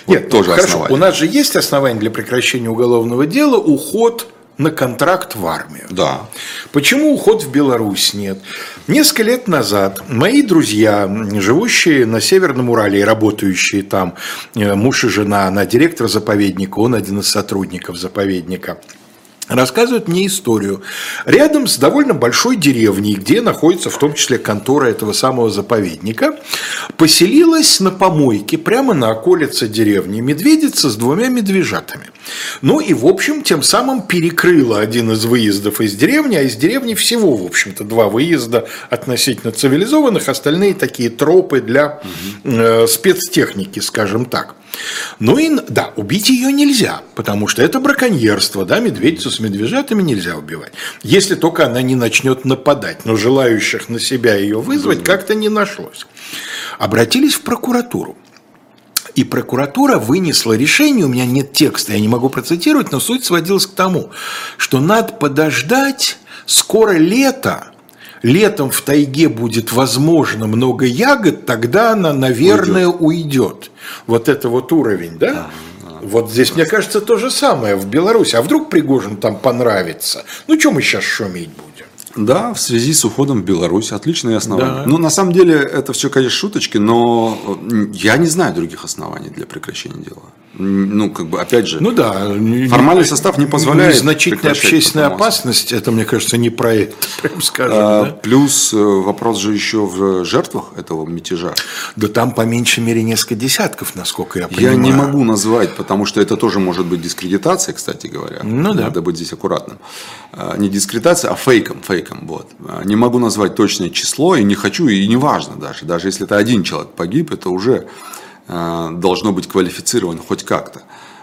Нет, вот тоже хорошо. Основание. У нас же есть основания для прекращения уголовного дела уход на контракт в армию. Да. Почему уход в Беларусь нет? Несколько лет назад мои друзья, живущие на Северном Урале и работающие там, э, муж и жена, она директор заповедника, он один из сотрудников заповедника, рассказывают мне историю. Рядом с довольно большой деревней, где находится в том числе контора этого самого заповедника, поселилась на помойке прямо на околице деревни медведица с двумя медвежатами. Ну и, в общем, тем самым перекрыла один из выездов из деревни, а из деревни всего, в общем-то, два выезда относительно цивилизованных, остальные такие тропы для э, спецтехники, скажем так. Ну и, да, убить ее нельзя, потому что это браконьерство, да, медведицу с медвежатами нельзя убивать. Если только она не начнет нападать, но желающих на себя ее вызвать как-то не нашлось. Обратились в прокуратуру. И прокуратура вынесла решение, у меня нет текста, я не могу процитировать, но суть сводилась к тому, что надо подождать, скоро лето, летом в тайге будет возможно много ягод, тогда она, наверное, уйдет. уйдет. Вот это вот уровень, да? Вот здесь, мне кажется, то же самое в Беларуси. А вдруг Пригожин там понравится? Ну, что мы сейчас шуметь будем? Да, в связи с уходом в Беларусь. Отличные основания. Да. Ну, на самом деле, это все, конечно, шуточки, но я не знаю других оснований для прекращения дела. Ну, как бы, опять же, ну, да, формальный состав не позволяет. Значительная общественная опасность, это, мне кажется, не про это, прям скажем. А, да? Плюс э, вопрос же еще в жертвах этого мятежа. Да там по меньшей мере несколько десятков, насколько я понимаю. Я не могу назвать, потому что это тоже может быть дискредитация, кстати говоря. Ну да. Надо быть здесь аккуратным. А, не дискредитация, а фейком, фейком. Вот. А, не могу назвать точное число и не хочу, и не важно даже. Даже если это один человек погиб, это уже должно быть квалифицировано хоть как-то.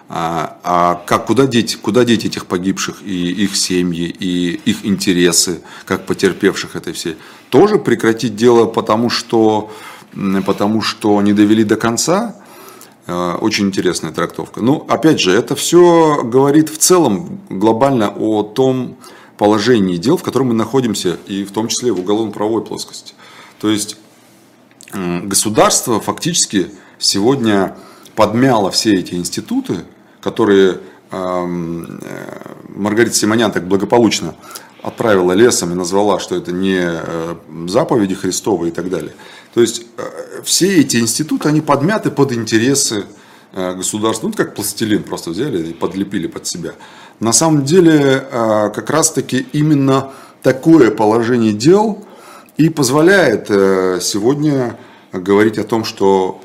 А, а как, куда, деть, куда деть этих погибших и их семьи, и их интересы, как потерпевших этой всей? Тоже прекратить дело, потому что, потому что не довели до конца? А, очень интересная трактовка. Ну, опять же, это все говорит в целом глобально о том положении дел, в котором мы находимся, и в том числе в уголовно-правовой плоскости. То есть государство фактически сегодня подмяло все эти институты, которые эм, э, Маргарита Симонян так благополучно отправила лесом и назвала, что это не э, заповеди Христовы и так далее. То есть э, все эти институты, они подмяты под интересы государства, ну как пластилин просто взяли и подлепили под себя. На самом деле как раз-таки именно такое положение дел и позволяет сегодня говорить о том, что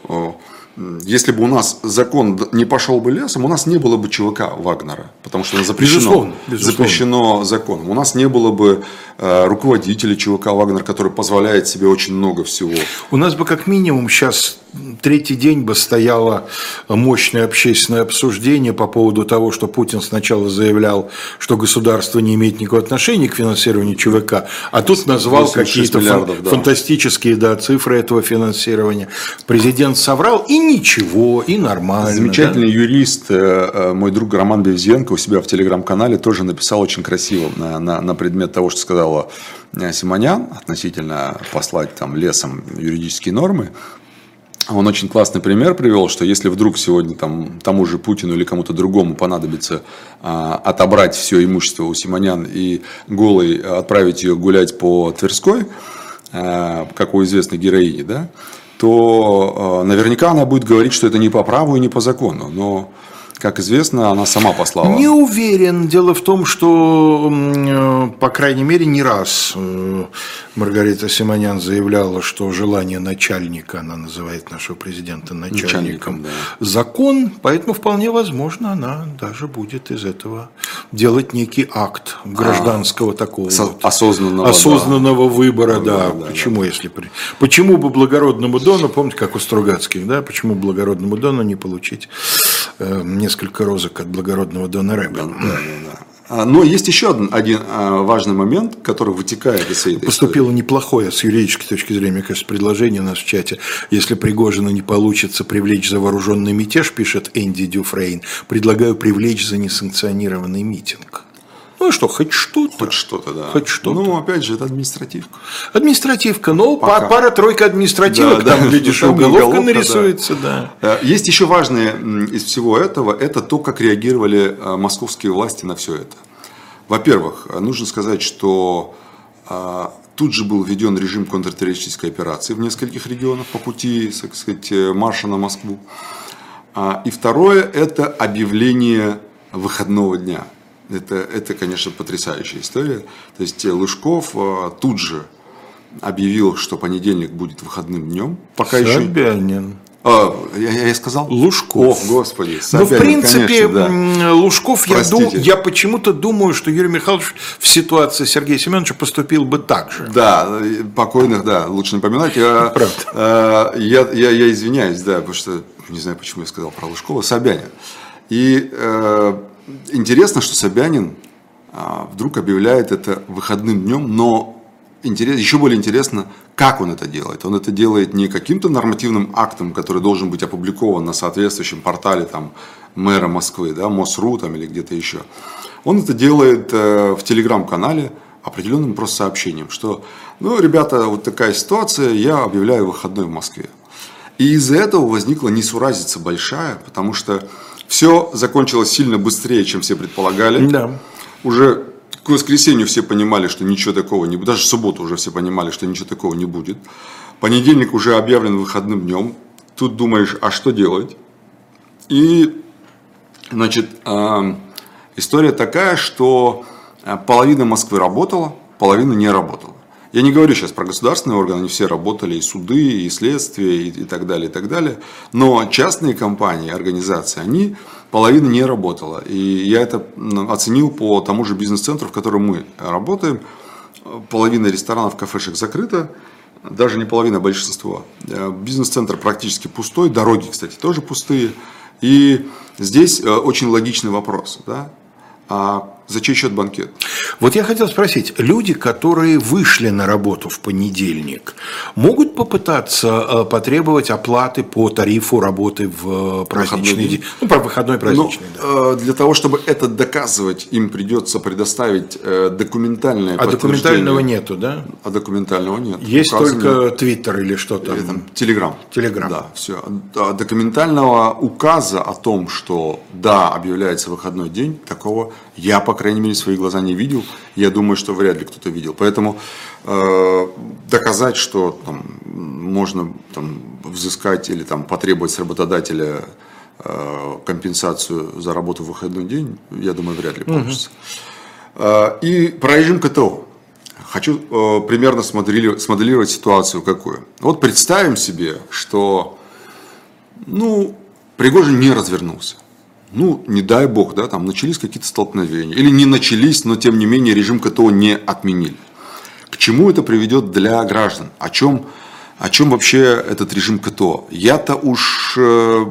если бы у нас закон не пошел бы лесом, у нас не было бы ЧВК Вагнера, потому что запрещено, безусловно, безусловно. запрещено законом. У нас не было бы э, руководителя ЧВК Вагнер, который позволяет себе очень много всего. У нас бы как минимум сейчас третий день бы стояло мощное общественное обсуждение по поводу того, что Путин сначала заявлял, что государство не имеет никакого отношения к финансированию ЧВК, а тут назвал какие-то фан- да. фантастические да, цифры этого финансирования. Президент соврал, и ничего, и нормально. Замечательный да? юрист, э, э, мой друг Роман Бевзенко у себя в телеграм-канале тоже написал очень красиво на, на, на предмет того, что сказала э, Симонян относительно послать там лесом юридические нормы. Он очень классный пример привел, что если вдруг сегодня там, тому же Путину или кому-то другому понадобится а, отобрать все имущество у Симонян и голой отправить ее гулять по Тверской, а, как у известной героини, да, то а, наверняка она будет говорить, что это не по праву и не по закону. Но как известно, она сама послала. Не уверен. Дело в том, что, э, по крайней мере, не раз э, Маргарита Симонян заявляла, что желание начальника, она называет нашего президента начальником, начальником да. закон, поэтому вполне возможно, она даже будет из этого делать некий акт гражданского а, такого вот, осознанного, осознанного да. выбора. Да, да, да почему, да. если почему бы благородному Дону, помните, как у Стругацких, да, почему благородному Дону не получить несколько розок от благородного Дона Рэба. Да, да, да. А, но есть еще один, один а, важный момент, который вытекает из всей этой Поступило истории. неплохое с юридической точки зрения, мне кажется, предложение у нас в чате. Если Пригожина не получится привлечь за вооруженный мятеж, пишет Энди Дюфрейн, предлагаю привлечь за несанкционированный митинг. Ну что, хоть что-то. Хоть что-то, да. Хоть что-то. Ну, опять же, это административка. Административка, Пока. пара-тройка административок, да, там, да, глядишь, уголовка, уголовка нарисуется, да. да. Э, есть еще важное из всего этого, это то, как реагировали э, московские власти на все это. Во-первых, нужно сказать, что э, тут же был введен режим контртеррористической операции в нескольких регионах по пути, так сказать, марша на Москву. А, и второе – это объявление выходного дня – это, это, конечно, потрясающая история. То есть э, Лужков э, тут же объявил, что понедельник будет выходным днем. Пока Собянин. еще А, я, я сказал? Лужков. О, господи. Собянин, ну, в принципе, конечно, да. Лужков, я, дум, я почему-то думаю, что Юрий Михайлович в ситуации Сергея Семеновича поступил бы так же. Да, покойных, да, лучше не поминать. Я, Правда. Я, я, я извиняюсь, да, потому что, не знаю, почему я сказал про Лужкова, Собянин. И э, интересно, что Собянин э, вдруг объявляет это выходным днем, но интерес, еще более интересно, как он это делает. Он это делает не каким-то нормативным актом, который должен быть опубликован на соответствующем портале там, мэра Москвы, да, МОСРУ там, или где-то еще. Он это делает э, в телеграм-канале определенным просто сообщением, что, ну, ребята, вот такая ситуация, я объявляю выходной в Москве. И из-за этого возникла несуразица большая, потому что все закончилось сильно быстрее, чем все предполагали. Да. Уже к воскресенью все понимали, что ничего такого не будет. Даже в субботу уже все понимали, что ничего такого не будет. Понедельник уже объявлен выходным днем. Тут думаешь, а что делать? И, значит, э, история такая, что э, половина Москвы работала, половина не работала. Я не говорю сейчас про государственные органы, они все работали, и суды, и следствие, и, и так далее, и так далее. Но частные компании, организации, они половина не работала. И я это оценил по тому же бизнес-центру, в котором мы работаем. Половина ресторанов, кафешек закрыта, даже не половина, а большинство. Э, бизнес-центр практически пустой, дороги, кстати, тоже пустые. И здесь э, очень логичный вопрос. Да? А за чей счет банкет? Вот я хотел спросить, люди, которые вышли на работу в понедельник, могут попытаться э, потребовать оплаты по тарифу работы в праздничный день? Ну, про выходной праздничный, ну, да. Для того, чтобы это доказывать, им придется предоставить э, документальное А документального нету, да? А документального нет. Есть Указано... только Твиттер или что-то? Телеграм. Телеграм. Да, все. А документального указа о том, что да, объявляется выходной день, такого я пока крайней мере, свои глаза не видел. Я думаю, что вряд ли кто-то видел. Поэтому э, доказать, что там, можно там, взыскать или там, потребовать с работодателя э, компенсацию за работу в выходной день, я думаю, вряд ли получится. Угу. Э, и про режим КТО. Хочу э, примерно смоделировать, смоделировать ситуацию какую. Вот представим себе, что ну, Пригожин не развернулся ну, не дай бог, да, там начались какие-то столкновения. Или не начались, но тем не менее режим КТО не отменили. К чему это приведет для граждан? О чем, о чем вообще этот режим КТО? Я-то уж, э,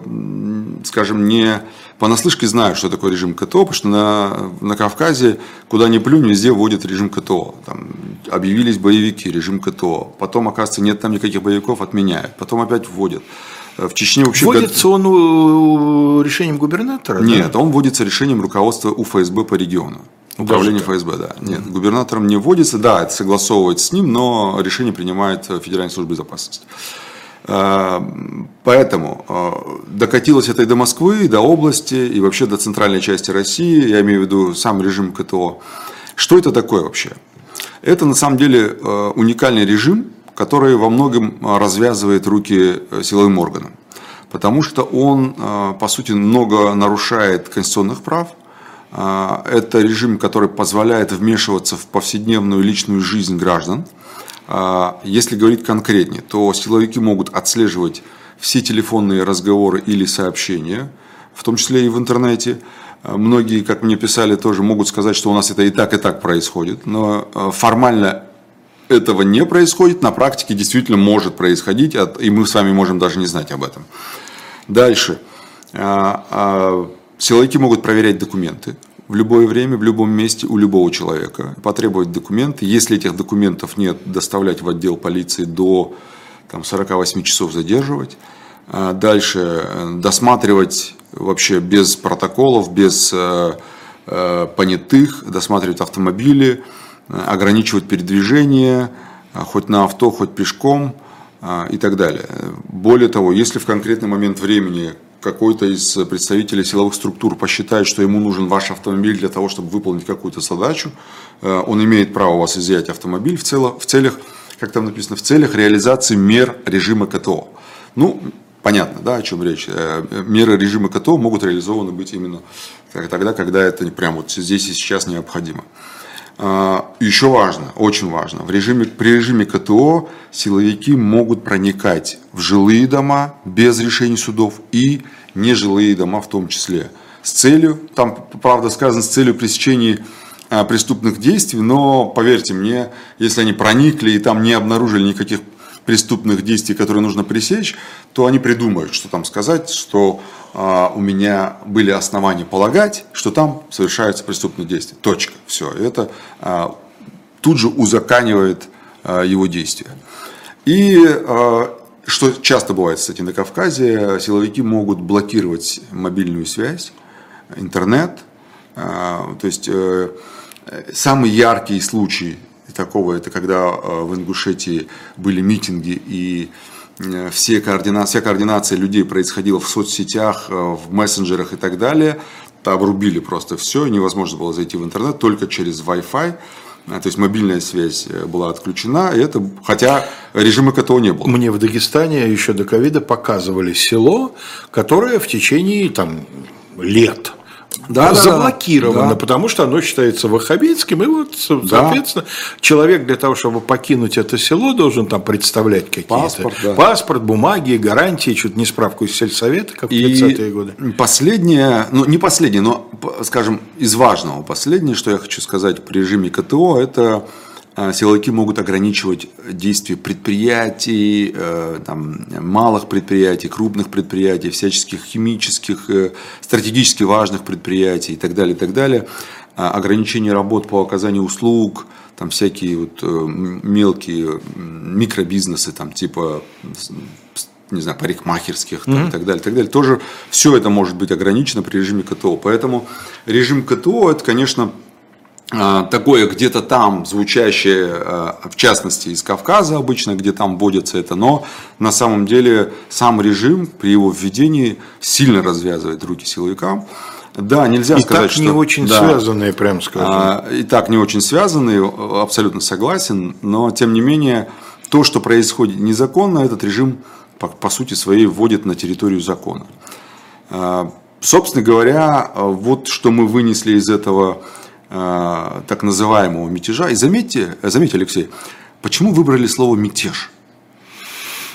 скажем, не понаслышке знаю, что такое режим КТО, потому что на, на Кавказе, куда ни плюнь, везде вводят режим КТО. Там объявились боевики, режим КТО. Потом, оказывается, нет там никаких боевиков, отменяют. Потом опять вводят. В Чечне вообще... Вводится он э, решением губернатора? Нет, да? он вводится решением руководства УФСБ по региону. Управление ФСБ, да. Нет, mm-hmm. губернатором не вводится, да, это согласовывается с ним, но решение принимает Федеральная служба безопасности. Э, поэтому э, докатилось это и до Москвы, и до области, и вообще до центральной части России, я имею в виду сам режим КТО. Что это такое вообще? Это на самом деле уникальный режим, который во многом а, развязывает руки э, силовым органам. Потому что он, а, по сути, много нарушает конституционных прав. Это режим, который позволяет вмешиваться в повседневную личную жизнь граждан. Если говорить конкретнее, то силовики могут отслеживать все телефонные разговоры или сообщения, в том числе и в интернете. Многие, как мне писали, тоже могут сказать, что у нас это и так, и так происходит, но формально этого не происходит, на практике действительно может происходить, и мы с вами можем даже не знать об этом. Дальше. А, а, силовики могут проверять документы в любое время, в любом месте у любого человека, потребовать документы. Если этих документов нет, доставлять в отдел полиции до там, 48 часов задерживать. А, дальше э, досматривать вообще без протоколов, без э, э, понятых, досматривать автомобили, ограничивать передвижение, а, хоть на авто, хоть пешком а, и так далее. Более того, если в конкретный момент времени какой-то из представителей силовых структур посчитает, что ему нужен ваш автомобиль для того, чтобы выполнить какую-то задачу, э, он имеет право у вас изъять автомобиль в, цело, в целях, как там написано, в целях реализации мер режима КТО. Ну, понятно, да, о чем речь. Э, меры режима КТО могут реализованы быть именно тогда, когда это прямо вот здесь и сейчас необходимо. А, еще важно, очень важно, в режиме, при режиме КТО силовики могут проникать в жилые дома без решений судов и нежилые дома в том числе. С целью, там правда сказано, с целью пресечения а, преступных действий, но поверьте мне, если они проникли и там не обнаружили никаких преступных действий, которые нужно пресечь, то они придумают, что там сказать, что а, у меня были основания полагать, что там совершаются преступные действия. Точка. Все. Это а, тут же узаканивает а, его действия. И что часто бывает, кстати, на Кавказе, силовики могут блокировать мобильную связь, интернет. То есть э, самый яркий случай такого, это когда в Ингушетии были митинги и Э, все координа... вся координация людей происходила в соцсетях, э, в мессенджерах и так далее. Там рубили просто все, невозможно было зайти в интернет только через Wi-Fi. Э, то есть мобильная связь была отключена, и это, хотя режима КТО не было. Мне в Дагестане еще до ковида показывали село, которое в течение там, лет да, заблокировано, да. потому что оно считается ваххабитским, и вот, соответственно, да. человек для того, чтобы покинуть это село, должен там представлять какие-то паспорт, да. паспорт, бумаги, гарантии, чуть не справку из сельсовета, как в 30-е годы. Последнее, ну не последнее, но, скажем, из важного, последнее, что я хочу сказать при режиме КТО, это силовики могут ограничивать действия предприятий, э, там, малых предприятий, крупных предприятий, всяческих химических, э, стратегически важных предприятий и так далее, и так далее. А, ограничение работ по оказанию услуг, там всякие вот э, мелкие микробизнесы, там типа не знаю, парикмахерских там, mm-hmm. и так далее, и так далее. Тоже все это может быть ограничено при режиме КТО. Поэтому режим КТО это, конечно, а, такое где-то там звучащее, а, в частности из Кавказа обычно, где там вводится это, но на самом деле сам режим при его введении сильно развязывает руки силовикам. Да, нельзя и сказать, так что... не очень да, связанные, прям скажем. А, и так не очень связанные, абсолютно согласен, но тем не менее, то, что происходит незаконно, этот режим по, по сути своей вводит на территорию закона. Собственно говоря, вот что мы вынесли из этого так называемого мятежа. И заметьте, заметьте, Алексей, почему выбрали слово «мятеж»?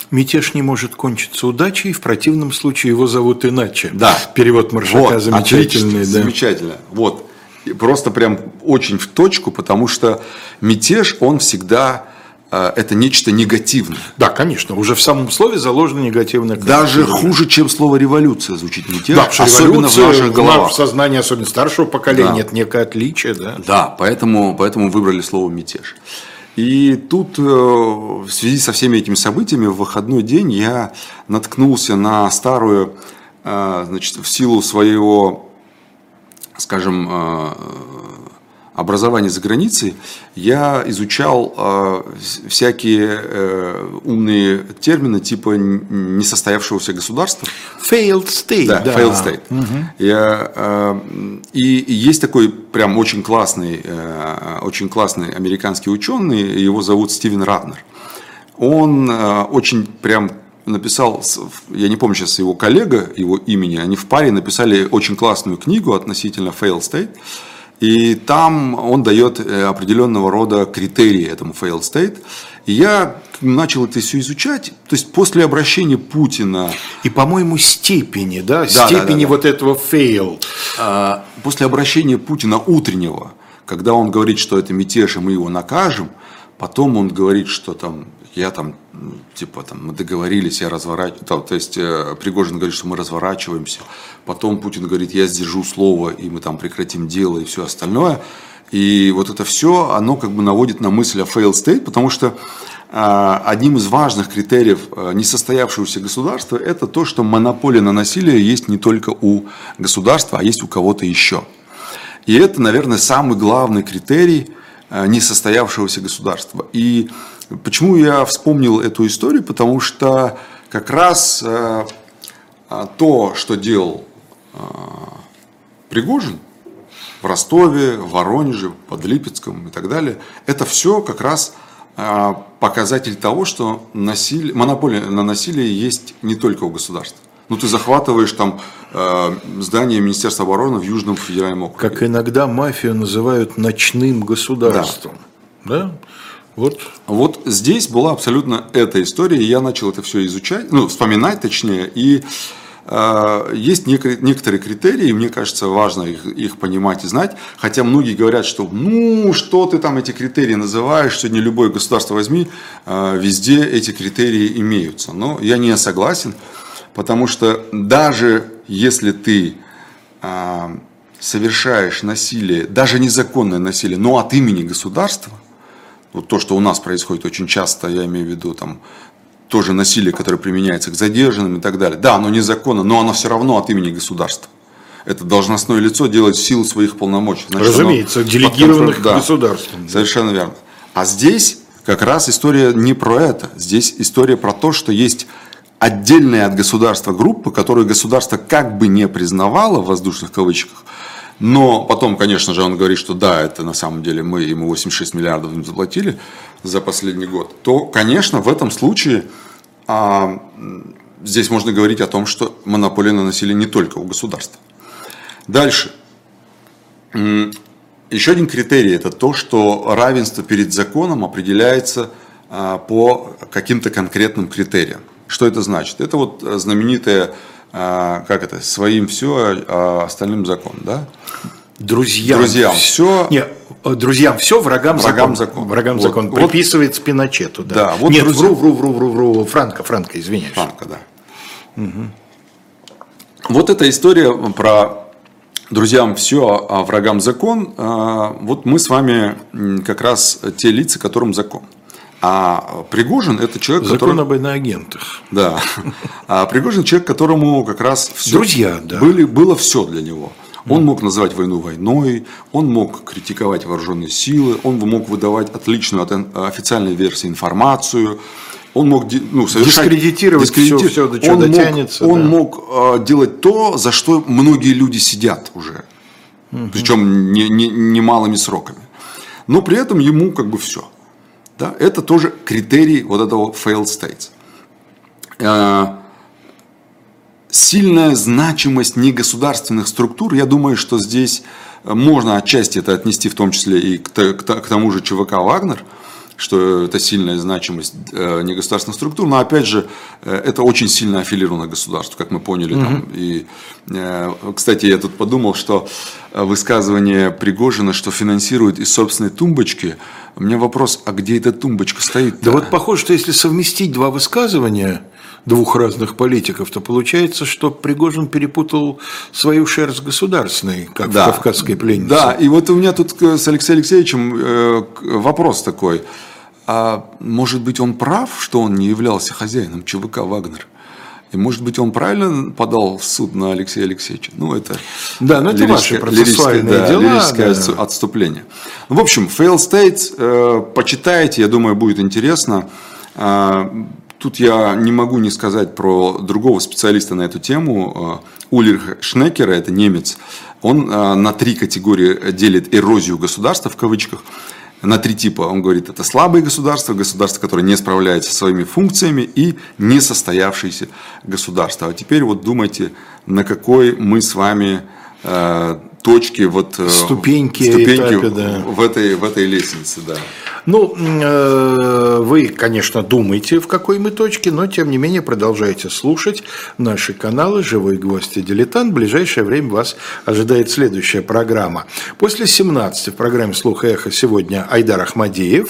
Мятеж не может кончиться удачей, в противном случае его зовут иначе. Да. Перевод Маршака вот, замечательный. Да. Замечательно. Вот. Просто прям очень в точку, потому что мятеж, он всегда Э, это нечто негативное. Да, конечно, уже в самом слове заложено негативное. Даже хуже, чем слово революция звучит не те, да, особенно в наших головах. В сознании, особенно старшего поколения, да. это некое отличие. Да, да поэтому, поэтому выбрали слово мятеж. И тут э, в связи со всеми этими событиями в выходной день я наткнулся на старую, э, значит, в силу своего, скажем, образования за границей я изучал э, всякие э, умные термины типа несостоявшегося государства. Failed state. Да, да. failed state. Угу. Я, э, и, и есть такой прям очень классный, э, очень классный американский ученый, его зовут Стивен Ратнер. Он э, очень прям написал, я не помню сейчас его коллега, его имени, они в паре написали очень классную книгу относительно failed state. И там он дает э, определенного рода критерии этому failed state. И я начал это все изучать. То есть после обращения Путина... И, по-моему, степени, да? да степени да, да, да. вот этого fail. А, после обращения Путина утреннего, когда он говорит, что это мятеж, и мы его накажем, потом он говорит, что там я там, типа, там, мы договорились, я разворачиваю, то есть э, Пригожин говорит, что мы разворачиваемся, потом Путин говорит, я сдержу слово, и мы там прекратим дело и все остальное. И вот это все, оно как бы наводит на мысль о fail state, потому что э, одним из важных критериев э, несостоявшегося государства это то, что монополия на насилие есть не только у государства, а есть у кого-то еще. И это, наверное, самый главный критерий несостоявшегося государства. И Почему я вспомнил эту историю? Потому что как раз э, а, то, что делал э, Пригожин в Ростове, в Воронеже, под Липецком и так далее, это все как раз э, показатель того, что насилие, монополия на насилие есть не только у государства. Ну, ты захватываешь там э, здание Министерства обороны в Южном федеральном округе. Как иногда мафию называют ночным государством. Да. да? Вот. вот здесь была абсолютно эта история, и я начал это все изучать, ну, вспоминать точнее, и э, есть некоторые критерии, мне кажется, важно их, их понимать и знать, хотя многие говорят, что ну, что ты там эти критерии называешь, что не любое государство возьми, э, везде эти критерии имеются, но я не согласен, потому что даже если ты э, совершаешь насилие, даже незаконное насилие, но от имени государства, вот то, что у нас происходит очень часто, я имею в виду там тоже насилие, которое применяется к задержанным и так далее. Да, оно незаконно, но оно все равно от имени государства. Это должностное лицо делает в силу своих полномочий. Значит, Разумеется, делегированных да, государством. Совершенно верно. А здесь как раз история не про это. Здесь история про то, что есть отдельная от государства группа, которую государство как бы не признавало в воздушных кавычках, но потом, конечно же, он говорит, что да, это на самом деле мы ему 86 миллиардов не заплатили за последний год. То, конечно, в этом случае а, здесь можно говорить о том, что монополия на насилие не только у государства. Дальше. Еще один критерий – это то, что равенство перед законом определяется а, по каким-то конкретным критериям. Что это значит? Это вот знаменитая а, как это, своим все, а остальным закон, да? Друзьям, друзьям все. Нет, друзьям все, врагам, врагам закон. закон. Врагам вот, закон. Вот, Приписывается Пиночету, да. да вот Нет, друзья... вру, вру, вру, вру, вру. Франко, Франко, извиняюсь. Франко, да. Угу. Вот эта история про друзьям все, а врагам закон. А, вот мы с вами как раз те лица, которым закон. А Пригожин это человек, Закон который... об иноагентах. Да. А Пригожин человек, которому как раз все... Друзья, да. Были, было все для него. Он мог называть войну войной, он мог критиковать вооруженные силы, он мог выдавать отличную от официальной версии информацию, он мог ну, совершать, дискредитировать, дискредитировать. Все, все, до чего он дотянется. Мог, да. Он мог э, делать то, за что многие люди сидят уже, угу. причем немалыми не, не сроками. Но при этом ему как бы все. Да, это тоже критерий вот этого failed states. А, сильная значимость негосударственных структур, я думаю, что здесь можно отчасти это отнести в том числе и к, к тому же ЧВК «Вагнер», что это сильная значимость э, негосударственных структур, но опять же э, это очень сильно аффилировано государству, как мы поняли. Угу. Там. И, э, кстати, я тут подумал, что высказывание Пригожина, что финансирует из собственной тумбочки, у меня вопрос, а где эта тумбочка стоит? -то? Да вот похоже, что если совместить два высказывания двух разных политиков, то получается, что Пригожин перепутал свою шерсть государственной, как да. в «Кавказской пленнице». Да, и вот у меня тут с Алексеем Алексеевичем вопрос такой. А может быть, он прав, что он не являлся хозяином ЧВК «Вагнер»? И, может быть, он правильно подал в суд на Алексея Алексеевича. Ну, это, да, но это ваши процессуальные да, дела. Лирическое да. отступление. В общем, fail state, э, почитайте, я думаю, будет интересно. Э, тут я не могу не сказать про другого специалиста на эту тему. Э, Ульрих Шнекера, это немец. Он э, на три категории делит эрозию государства, в кавычках на три типа. Он говорит, это слабые государства, государства, которые не справляются со своими функциями и несостоявшиеся государства. А теперь вот думайте, на какой мы с вами точке, вот, э, ступеньки, ступеньки этапе, да. в, этой, в этой лестнице. Да. Ну, э, вы, конечно, думаете, в какой мы точке, но, тем не менее, продолжайте слушать наши каналы «Живой гвоздь» и «Дилетант». В ближайшее время вас ожидает следующая программа. После 17 в программе «Слух и эхо» сегодня Айдар Ахмадеев.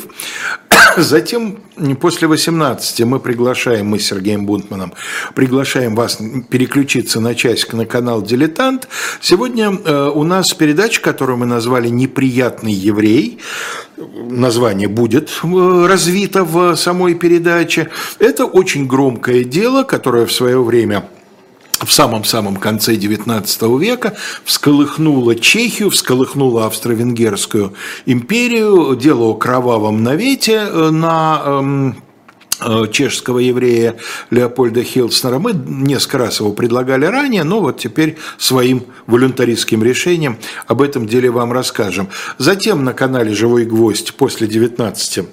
Затем, после 18 мы приглашаем, мы с Сергеем Бунтманом, приглашаем вас переключиться на часик на канал «Дилетант». Сегодня э, у нас передача, которую мы назвали «Неприятный еврей» название будет э, развито в самой передаче. Это очень громкое дело, которое в свое время в самом-самом конце XIX века всколыхнуло Чехию, всколыхнуло Австро-Венгерскую империю, дело о кровавом навете э, на эм, Э, чешского еврея Леопольда Хилснера. Мы несколько раз его предлагали ранее, но вот теперь своим волюнтаристским решением об этом деле вам расскажем. Затем на канале «Живой гвоздь» после 19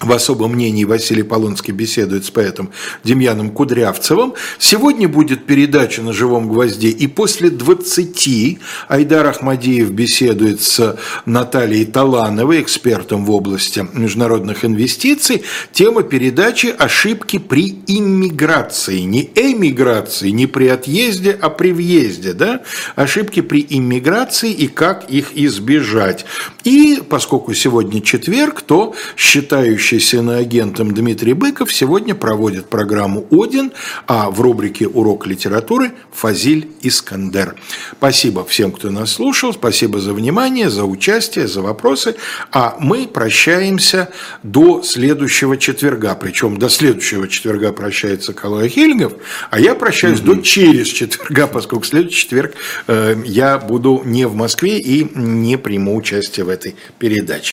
в особом мнении Василий Полонский беседует с поэтом Демьяном Кудрявцевым. Сегодня будет передача на живом гвозде, и после 20 Айдар Ахмадиев беседует с Натальей Талановой, экспертом в области международных инвестиций. Тема передачи «Ошибки при иммиграции». Не эмиграции, не при отъезде, а при въезде. Да? Ошибки при иммиграции и как их избежать. И поскольку сегодня четверг, то считающий являющийся иноагентом Дмитрий Быков сегодня проводит программу «Один», а в рубрике «Урок литературы» Фазиль Искандер. Спасибо всем, кто нас слушал, спасибо за внимание, за участие, за вопросы, а мы прощаемся до следующего четверга, причем до следующего четверга прощается Калай Хельгов, а я прощаюсь угу. до через четверга, поскольку следующий четверг э, я буду не в Москве и не приму участие в этой передаче.